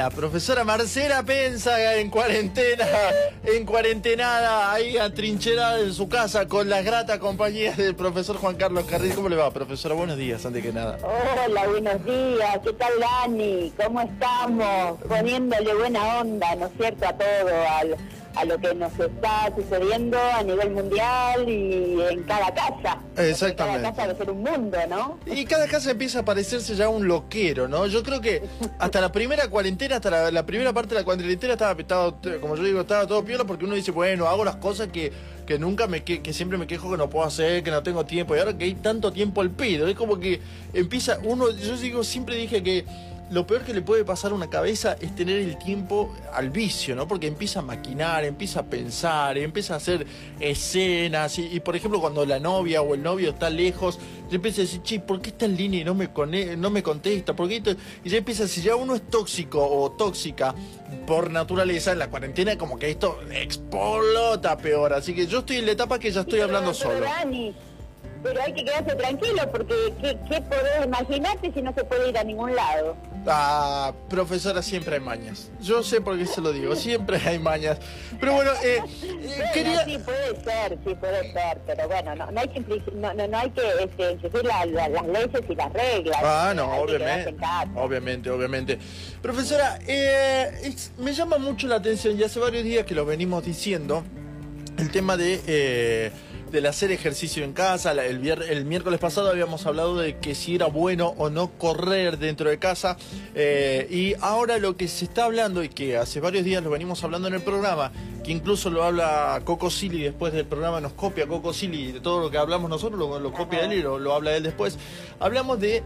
la profesora Marcela Pensa en cuarentena, en cuarentenada, ahí atrincherada en su casa con las gratas compañías del profesor Juan Carlos Carril. ¿Cómo le va, profesora? Buenos días, antes que nada. Hola, buenos días. ¿Qué tal, Dani? ¿Cómo estamos? Poniéndole buena onda, ¿no es cierto?, a todo, al a lo que nos está sucediendo a nivel mundial y en cada casa. Exactamente. Cada casa debe ser un mundo, ¿no? Y cada casa empieza a parecerse ya un loquero, ¿no? Yo creo que hasta la primera cuarentena, hasta la, primera parte de la cuarentena estaba, estaba, como yo digo, estaba todo piola porque uno dice, bueno, hago las cosas que, que nunca me que, que siempre me quejo que no puedo hacer, que no tengo tiempo. Y ahora que hay tanto tiempo al pedo, es como que empieza uno, yo digo, siempre dije que lo peor que le puede pasar a una cabeza es tener el tiempo al vicio, ¿no? Porque empieza a maquinar, empieza a pensar, empieza a hacer escenas. Y, por ejemplo, cuando la novia o el novio está lejos, ya empieza a decir, che, ¿por qué está en línea y no me, no me contesta? ¿Por qué y ya empieza, si ya uno es tóxico o tóxica por naturaleza, en la cuarentena como que esto explota peor. Así que yo estoy en la etapa que ya estoy hablando solo pero hay que quedarse tranquilo porque ¿qué, qué podés imaginarte si no se puede ir a ningún lado? Ah, profesora, siempre hay mañas. Yo sé por qué se lo digo, siempre hay mañas. Pero bueno, eh, eh quería... Sí, puede ser, sí, puede ser, pero bueno, no, no hay que, no, no, hay que este, las leyes y las reglas. Ah, no, obviamente. Obviamente, obviamente. Profesora, eh, me llama mucho la atención, ya hace varios días que lo venimos diciendo, el tema de... Del hacer ejercicio en casa. El, el, miércoles pasado habíamos hablado de que si era bueno o no correr dentro de casa. Eh, y ahora lo que se está hablando y que hace varios días lo venimos hablando en el programa, que incluso lo habla Coco Silly después del programa, nos copia Coco Silly de todo lo que hablamos nosotros, lo, copia él y lo, habla él después. Hablamos de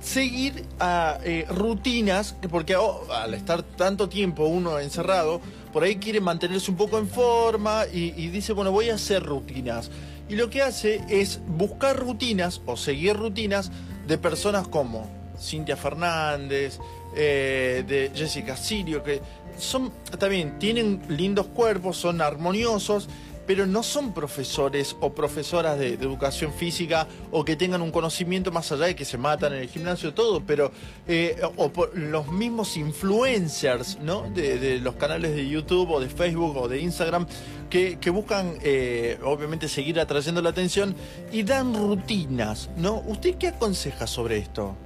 seguir a eh, rutinas, porque oh, al estar tanto tiempo uno encerrado, por ahí quiere mantenerse un poco en forma y, dice, bueno, voy a hacer rutinas. Y lo que hace es buscar rutinas o seguir rutinas de personas como Cintia Fernández, eh, de Jessica Sirio, que son, también tienen lindos cuerpos, son armoniosos pero no son profesores o profesoras de, educación física o que tengan un conocimiento más allá de que se matan en el gimnasio, todo, pero eh, o por los mismos influencers, ¿no? De, los canales de YouTube o de Facebook o de Instagram que, buscan, eh, obviamente, seguir atrayendo la atención y dan rutinas, ¿no? ¿Usted qué aconseja sobre esto?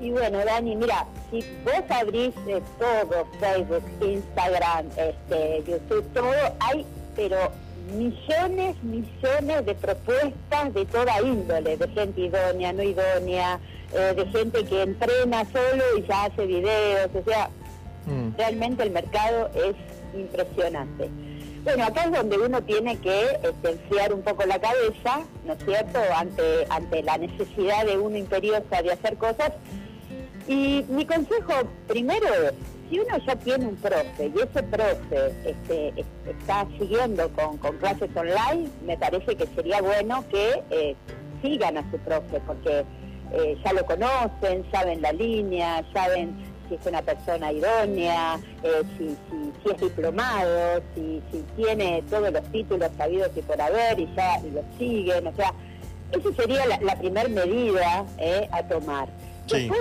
Y bueno, Dani, mira, si vos abrís eh, todo, Facebook, Instagram, este, YouTube, todo, hay pero millones, millones de propuestas de toda índole, de gente idónea, no idónea, eh, de gente que entrena solo y ya hace videos, o sea, mm. realmente el mercado es impresionante. Bueno, acá es donde uno tiene que este, enfriar un poco la cabeza, ¿no es cierto?, ante, ante la necesidad de uno imperiosa de hacer cosas. Y mi consejo primero es, si uno ya tiene un profe y ese profe este, está siguiendo con, clases online, me parece que sería bueno que eh, sigan a su profe, porque eh, ya lo conocen, saben la línea, saben si es una persona idónea, eh, si, es diplomado, si, tiene todos los títulos sabidos y por haber y ya lo siguen, o sea, esa sería la, primera medida a tomar. Después,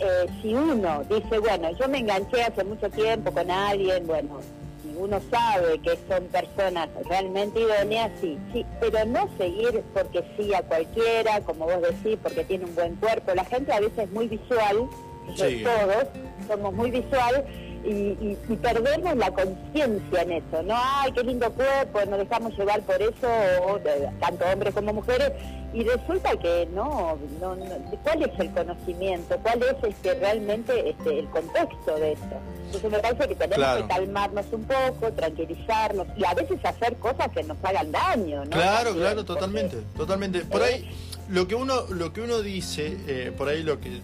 eh, si uno dice, bueno, yo me enganché hace mucho tiempo con alguien, bueno, si uno sabe que son personas realmente idóneas, sí, sí, pero no seguir porque sí a cualquiera, como vos decís, porque tiene un buen cuerpo. La gente a veces es muy visual, todos somos muy visual, y, perdemos la conciencia en eso, ¿no? Ay, qué lindo cuerpo, nos dejamos llevar por eso, tanto hombres como mujeres, y resulta que no, no, ¿cuál es el conocimiento? ¿Cuál es este, realmente este, el contexto de esto? Entonces me parece que tenemos que calmarnos un poco, tranquilizarnos y a veces hacer cosas que nos hagan daño, ¿no? Claro, claro, totalmente, totalmente. Por ahí, lo que uno, lo que uno dice, eh, por ahí lo que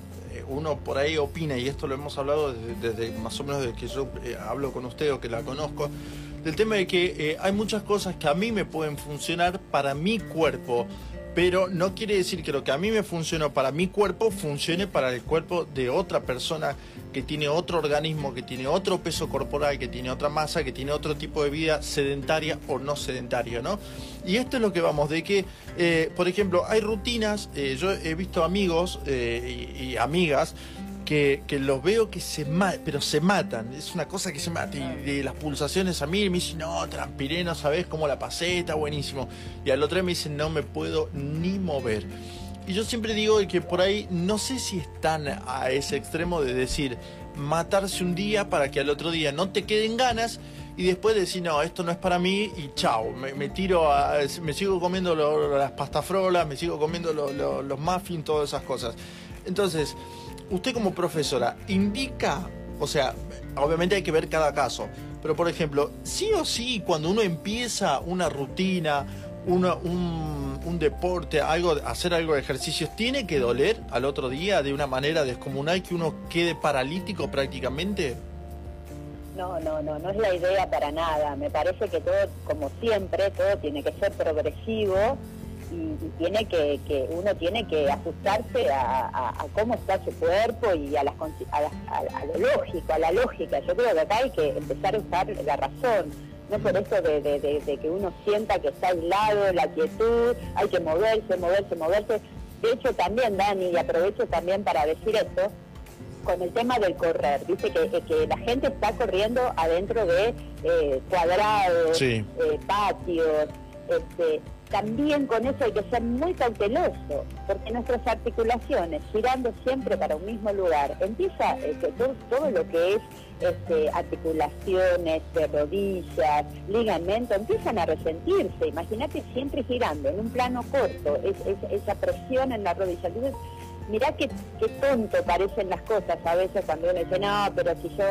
uno por ahí opina, y esto lo hemos hablado desde, más o menos desde que yo eh, hablo con usted o que la conozco, del tema de que eh, hay muchas cosas que a mí me pueden funcionar para mi cuerpo, pero no quiere decir que lo que a mí me funcionó para mi cuerpo funcione para el cuerpo de otra persona que tiene otro organismo, que tiene otro peso corporal, que tiene otra masa, que tiene otro tipo de vida sedentaria o no sedentaria, ¿no? Y esto es lo que vamos, de que, eh, por ejemplo, hay rutinas, eh, yo he visto amigos eh, y, amigas que, los veo que se matan, pero se matan, es una cosa que se mata. Y, las pulsaciones a mí me dicen, no, transpiré, no sabes cómo la pasé, está buenísimo. Y al otro día me dicen, no me puedo ni mover. Y yo siempre digo que por ahí no sé si están a ese extremo de decir matarse un día para que al otro día no te queden ganas y después decir, no, esto no es para mí y chao, me, tiro a, me sigo comiendo las pastafrolas, me sigo comiendo los muffins, todas esas cosas. Entonces, usted como profesora, indica, o sea, obviamente hay que ver cada caso, pero por ejemplo, sí o sí, cuando uno empieza una rutina, una, un, un, deporte, algo, hacer algo de ejercicios, ¿tiene que doler al otro día de una manera descomunal que uno quede paralítico prácticamente? No, no, no, no es la idea para nada. Me parece que todo, como siempre, todo tiene que ser progresivo y, tiene que, que, uno tiene que ajustarse a, cómo está su cuerpo y a, las, a, lo lógico, a la lógica. Yo creo que acá hay que empezar a usar la razón. No por eso de, de que uno sienta que está aislado, la quietud, hay que moverse, moverse, moverse. De hecho, también, Dani, y aprovecho también para decir esto, con el tema del correr. Dice que, que la gente está corriendo adentro de eh, cuadrados, eh, patios. Este, también con eso hay que ser muy cauteloso, porque nuestras articulaciones, girando siempre para un mismo lugar, empieza eh, todo, lo que es este, articulaciones de rodillas, ligamentos, empiezan a resentirse. Imagínate siempre girando en un plano corto, esa presión en la rodilla. Entonces, mirá qué, qué tonto parecen las cosas a veces cuando uno dice, no, pero si yo...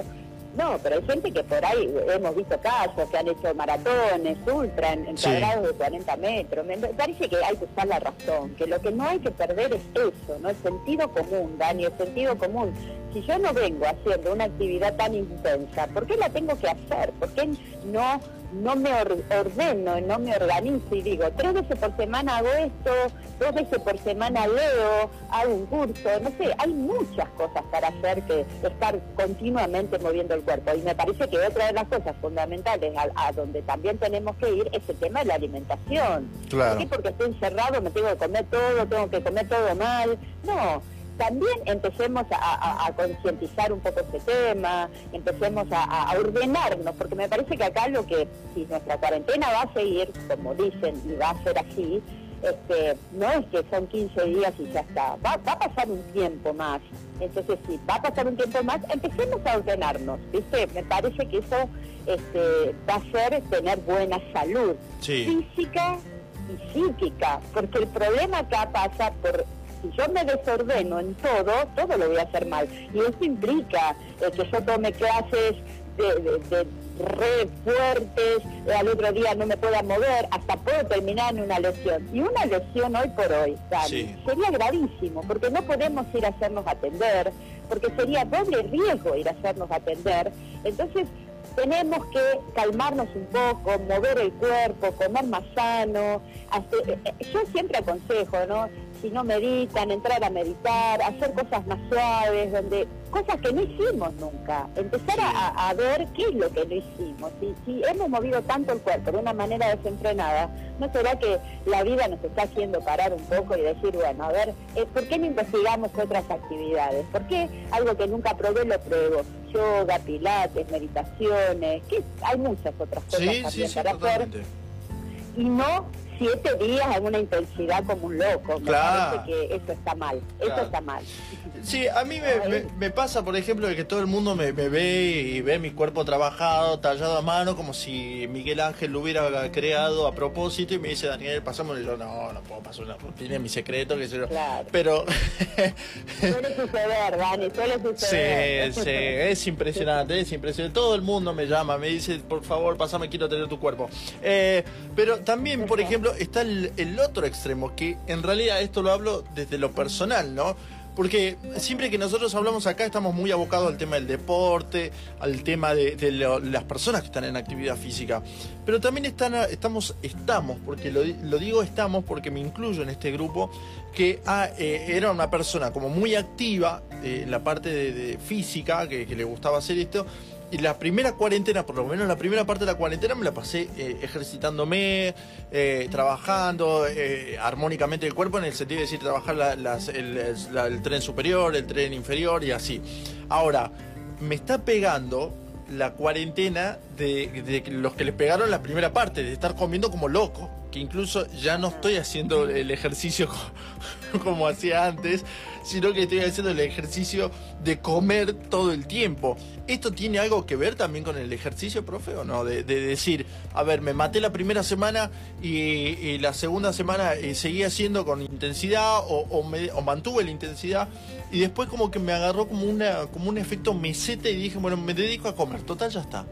No, pero hay gente que por ahí, hemos visto casos que han hecho maratones, ultra, en, cuadrados de 40 metros. Me parece que hay que usar la razón, que lo que no hay que perder es eso, ¿no? El sentido común, Dani, el sentido común. Si yo no vengo haciendo una actividad tan intensa, ¿por qué la tengo que hacer? ¿Por qué no no me ordeno, no me organizo y digo, tres veces por semana hago esto, dos veces por semana leo, hago un curso, no sé, hay muchas cosas para hacer que estar continuamente moviendo el cuerpo. Y me parece que otra de las cosas fundamentales a, donde también tenemos que ir es el tema de la alimentación. Claro. ¿Por Porque estoy encerrado, me tengo que comer todo, tengo que comer todo mal. No, también empecemos a, concientizar un poco este tema, empecemos a, ordenarnos, porque me parece que acá lo que, si nuestra cuarentena va a seguir, como dicen, y va a ser así, este, no es que son 15 días y ya está, va, a pasar un tiempo más. Entonces, si va a pasar un tiempo más, empecemos a ordenarnos, ¿viste? Me parece que eso este, va a ser tener buena salud física y psíquica, porque el problema acá pasa por si yo me desordeno en todo, todo lo voy a hacer mal. Y eso implica eh, que yo tome clases de, re fuertes, eh, al otro día no me pueda mover, hasta puedo terminar en una lesión. Y una lesión hoy por hoy, sería gravísimo, porque no podemos ir a hacernos atender, porque sería doble riesgo ir a hacernos atender. Entonces, tenemos que calmarnos un poco, mover el cuerpo, comer más sano. Eh, yo siempre aconsejo, ¿no? Si no meditan, entrar a meditar, hacer cosas más suaves, donde cosas que no hicimos nunca, empezar a, ver qué es lo que no hicimos. Si, si hemos movido tanto el cuerpo de una manera desenfrenada, ¿no será que la vida nos está haciendo parar un poco y decir, bueno, a ver, eh, ¿por qué no investigamos otras actividades? ¿Por qué algo que nunca probé lo pruebo? Yoga, pilates, meditaciones, que hay muchas otras cosas también para hacer. Y no siete días en una intensidad como un loco. Me parece que eso está mal. Eso está mal. Sí, a mí me, pasa, por ejemplo, de que todo el mundo me, ve y ve mi cuerpo trabajado, tallado a mano, como si Miguel Ángel lo hubiera creado a propósito y me dice, Daniel, pasamos. Y yo, no, no puedo pasar una rutina, mi secreto, que sé yo. Claro. Pero. suele suceder, Dani, suele suceder. Sí, sí, es impresionante, es impresionante. Todo el mundo me llama, me dice, por favor, pasame, quiero tener tu cuerpo. Eh, pero también, por ejemplo, está el otro extremo, que en realidad esto lo hablo desde lo personal, ¿no? Porque siempre que nosotros hablamos acá estamos muy abocados al tema del deporte, al tema de, las personas que están en actividad física. Pero también están, estamos, estamos, porque lo, digo estamos porque me incluyo en este grupo, que ah, eh, era una persona como muy activa en la parte de, física, que, le gustaba hacer esto, y la primera cuarentena, por lo menos la primera parte de la cuarentena, me la pasé eh, ejercitándome, eh, trabajando eh, armónicamente el cuerpo, en el sentido de decir, trabajar el, tren superior, el tren inferior y así. Ahora, me está pegando la cuarentena de, de los que les pegaron la primera parte, de estar comiendo como loco que incluso ya no estoy haciendo el ejercicio como hacía antes, sino que estoy haciendo el ejercicio de comer todo el tiempo. ¿Esto tiene algo que ver también con el ejercicio, profe, o no? De, decir, a ver, me maté la primera semana y, la segunda semana eh, seguí haciendo con intensidad o, mantuve la intensidad y después como que me agarró como, una, como un efecto meseta y dije, bueno, me dedico a comer, total ya está.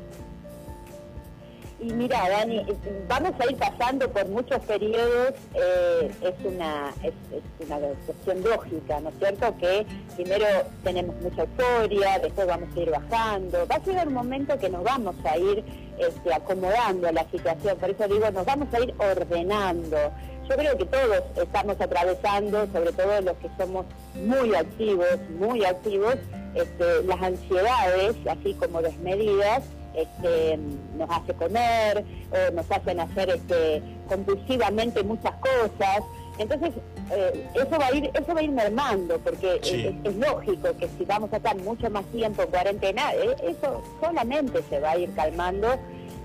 Y mira, Dani, vamos a ir pasando por muchos periodos, eh, es, una, es, una cuestión lógica, ¿no es cierto? Que primero tenemos mucha euforia, después vamos a ir bajando, va a llegar un momento que nos vamos a ir este, acomodando a la situación, por eso digo, nos vamos a ir ordenando. Yo creo que todos estamos atravesando, sobre todo los que somos muy activos, muy activos, este, las ansiedades, así como desmedidas, este, nos hace comer, o nos hacen hacer este, compulsivamente muchas cosas. Entonces, eh, eso va a ir eso va a ir mermando, porque es, lógico que si vamos a estar mucho más tiempo en cuarentena, eh, eso solamente se va a ir calmando.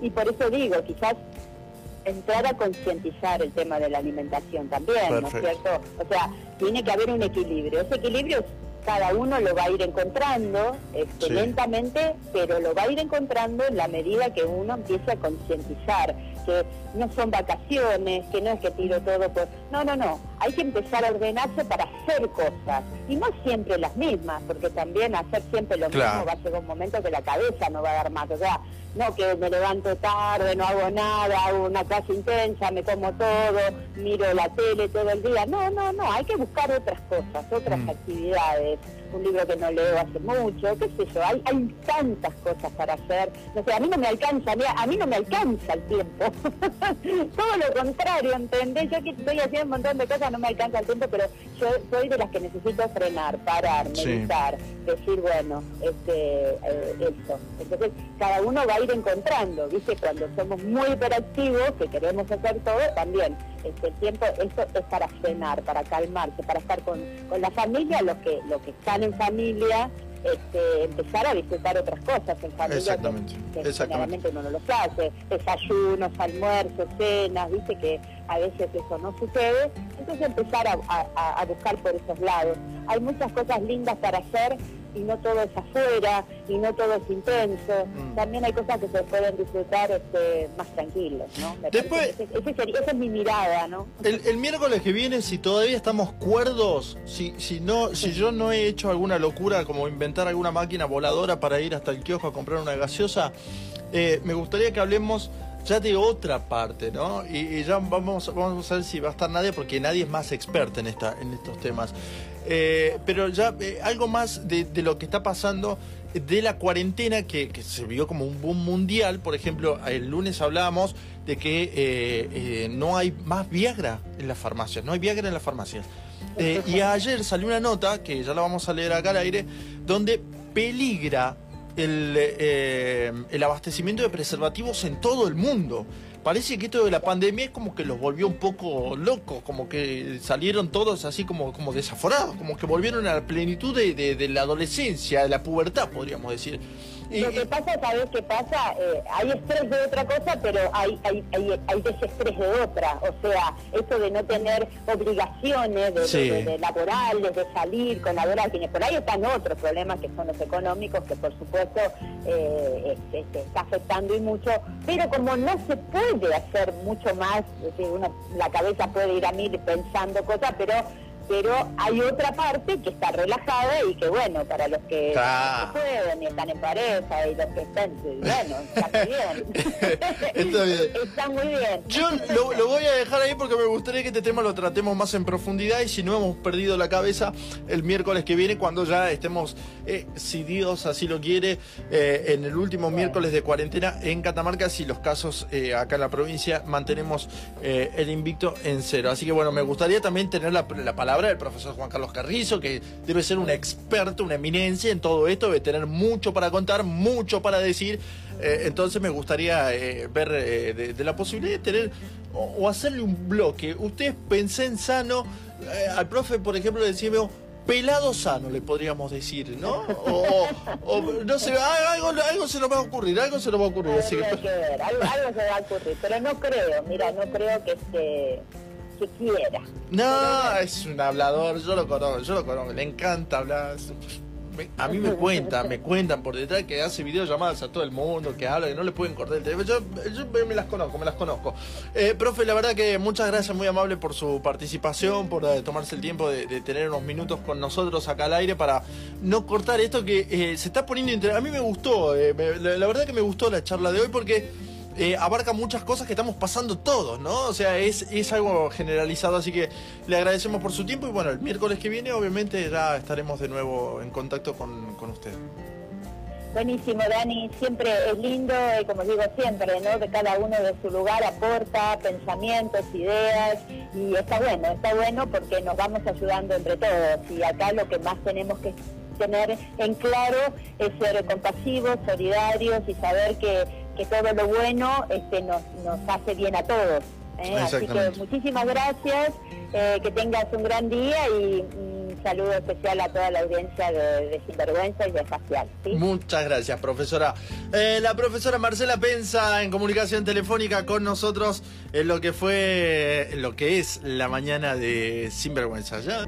Y por eso digo, quizás entrar a concientizar el tema de la alimentación también, ¿no es cierto? O sea, tiene que haber un equilibrio. Ese equilibrio cada uno lo va a ir encontrando este, lentamente, pero lo va a ir encontrando en la medida que uno empiece a concientizar que no son vacaciones, que no es que tiro todo por... No, no, no, hay que empezar a ordenarse para hacer cosas, y no siempre las mismas, porque también hacer siempre lo mismo va a llegar un momento que la cabeza no va a dar más, o sea, no que me levanto tarde, no hago nada, hago una clase intensa, me como todo, miro la tele todo el día. No, no, no, hay que buscar otras cosas, otras mm. actividades. Un libro que no leo hace mucho, qué sé yo, hay, hay tantas cosas para hacer. No sé, a mí no me alcanza, a mí no me alcanza el tiempo. todo lo contrario, ¿entendés? Yo que estoy haciendo un montón de cosas, no me alcanza el tiempo, pero yo soy de las que necesito frenar, parar, meditar, decir, bueno, este, eh, esto. Entonces, cada uno va a ir encontrando, ¿viste? Cuando somos muy hiperactivos, que queremos hacer todo, también este tiempo, esto es para frenar, para calmarse, para estar con, con la familia, los que, los que están en familia, este, empezar a disfrutar otras cosas en familia Exactamente. que, generalmente uno no los hace, desayunos, almuerzos, cenas, viste que a veces eso no sucede, entonces empezar a buscar por esos lados. Hay muchas cosas lindas para hacer y no todo es afuera y no todo es intenso. Mm. También hay cosas que se pueden disfrutar este, más tranquilos, ¿no? Después, esa es mi mirada, ¿no? El, miércoles que viene, si todavía estamos cuerdos, si, si, no, si yo no he hecho alguna locura como inventar alguna máquina voladora para ir hasta el kiosco a comprar una gaseosa, eh, me gustaría que hablemos ya de otra parte, ¿no? Y, ya vamos, vamos a ver si va a estar nadie, porque nadie es más experto en, esta, en estos temas. Eh, pero ya eh, algo más de, lo que está pasando de la cuarentena que, se vio como un boom mundial. Por ejemplo, el lunes hablábamos de que eh, no hay más Viagra en las farmacias, no hay Viagra en las farmacias. y ayer salió una nota, que ya la vamos a leer acá al aire, donde peligra el, el abastecimiento de preservativos en todo el mundo parece que esto de la pandemia es como que los volvió un poco locos, como que salieron todos así como, como desaforados, como que volvieron a la plenitud de, de la adolescencia, de la pubertad, podríamos decir. Lo que pasa, ¿sabes qué pasa? Eh, hay estrés de otra cosa, pero hay, hay, hay, hay, desestrés de otra. O sea, esto de no tener obligaciones de, laborales, de salir con la quienes por ahí están otros problemas que son los económicos, que por supuesto eh, este, está afectando y mucho. Pero como no se puede hacer mucho más, uno, la cabeza puede ir a mil pensando cosas, pero pero hay otra parte que está relajada y que bueno, para los que pueden y están en pareja y los que están, bueno, está muy bien. está muy bien. Yo lo, voy a dejar ahí porque me gustaría que este tema lo tratemos más en profundidad y si no hemos perdido la cabeza el miércoles que viene cuando ya estemos, eh, si Dios así lo quiere, eh, en el último miércoles de cuarentena en Catamarca, si los casos eh, acá en la provincia mantenemos el invicto en cero. Así que bueno, me gustaría también tener la palabra palabra del profesor Juan Carlos Carrizo, que debe ser un experto, una eminencia en todo esto, debe tener mucho para contar, mucho para decir. Eh, entonces me gustaría eh, ver eh, de, la posibilidad de tener o, hacerle un bloque. Ustedes en sano, al profe, por ejemplo, decimos pelado sano, le podríamos decir, ¿no? O, no sé, algo, algo se nos va a ocurrir, algo se nos va a ocurrir. Ver, algo, se va a ocurrir, pero no creo, mira, no creo que este No, es un hablador, yo lo conozco, yo lo conozco, le encanta hablar a mí me cuentan, me cuentan por detrás que hace videollamadas a todo el mundo, que habla, que no le pueden cortar el teléfono. Yo, me las conozco, me las conozco. Eh, profe, la verdad que muchas gracias, muy amable por su participación, por eh, tomarse el tiempo de, tener unos minutos con nosotros acá al aire para no cortar esto que eh, se está poniendo. A mí me gustó, la verdad que me gustó la charla de hoy porque eh, abarca muchas cosas que estamos pasando todos, ¿no? O sea, es, es algo generalizado, así que le agradecemos por su tiempo y bueno, el miércoles que viene obviamente ya estaremos de nuevo en contacto con, con usted. Buenísimo, Dani. Siempre es lindo, y como digo siempre, ¿no? Que cada uno de su lugar aporta pensamientos, ideas, y está bueno, está bueno porque nos vamos ayudando entre todos. Y acá lo que más tenemos que tener en claro es ser compasivos, solidarios y saber que, que todo lo bueno este, nos, nos hace bien a todos. ¿eh? Así que muchísimas gracias, eh, que tengas un gran día y un saludo especial a toda la audiencia de, Sinvergüenza y de Facial. Muchas gracias, profesora. Eh, la profesora Marcela Pensa en comunicación telefónica con nosotros en lo que fue, en lo que es la mañana de Sinvergüenza. ¿Ya?